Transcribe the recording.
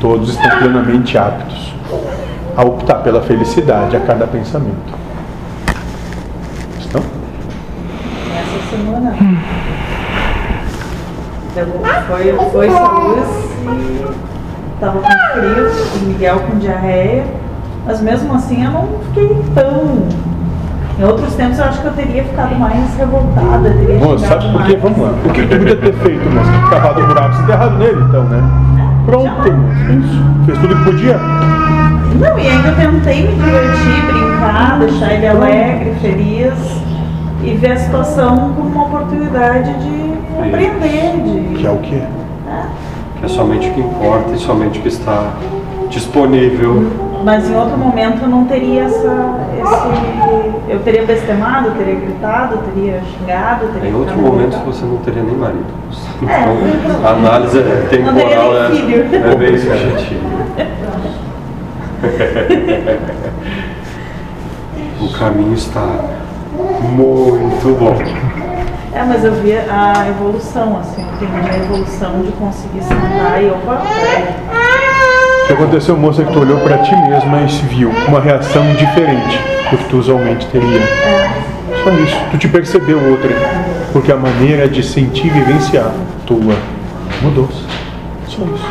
todos estão plenamente aptos a optar pela felicidade a cada pensamento. Estão? Essa semana. Então, foi, foi essa luz e tava com frio, e Miguel com diarreia, mas mesmo assim eu não fiquei tão. Em outros tempos eu acho que eu teria ficado mais revoltada, teria Moço, sabe por quê? Vamos lá. O que tu podia ter feito, moço? Que cavado o buraco, você enterrado nele, então, né? Pronto. Isso. Fez tudo o que podia. Não, e ainda tentei me divertir, brincar, deixar ele alegre, feliz e ver a situação como uma oportunidade de aprender, de. Que é o quê? Que é somente o que importa e somente o que está disponível. Mas em outro momento eu não teria essa. Esse, eu teria bestemado, teria gritado, teria xingado, teria Em outro momento revoltada. você não teria nem marido. É. Então, a análise temporal teria é, nem filho. é bem subjetiva. O caminho está muito bom. É, mas eu vi a evolução, assim, eu entendi a evolução de conseguir sentar e opa, peraí. Que aconteceu, moça, é que tu olhou pra ti mesma e se viu uma reação diferente do que tu usualmente teria. Só isso. Tu te percebeu outra. Porque a maneira de sentir e vivenciar tua mudou-se. Só isso.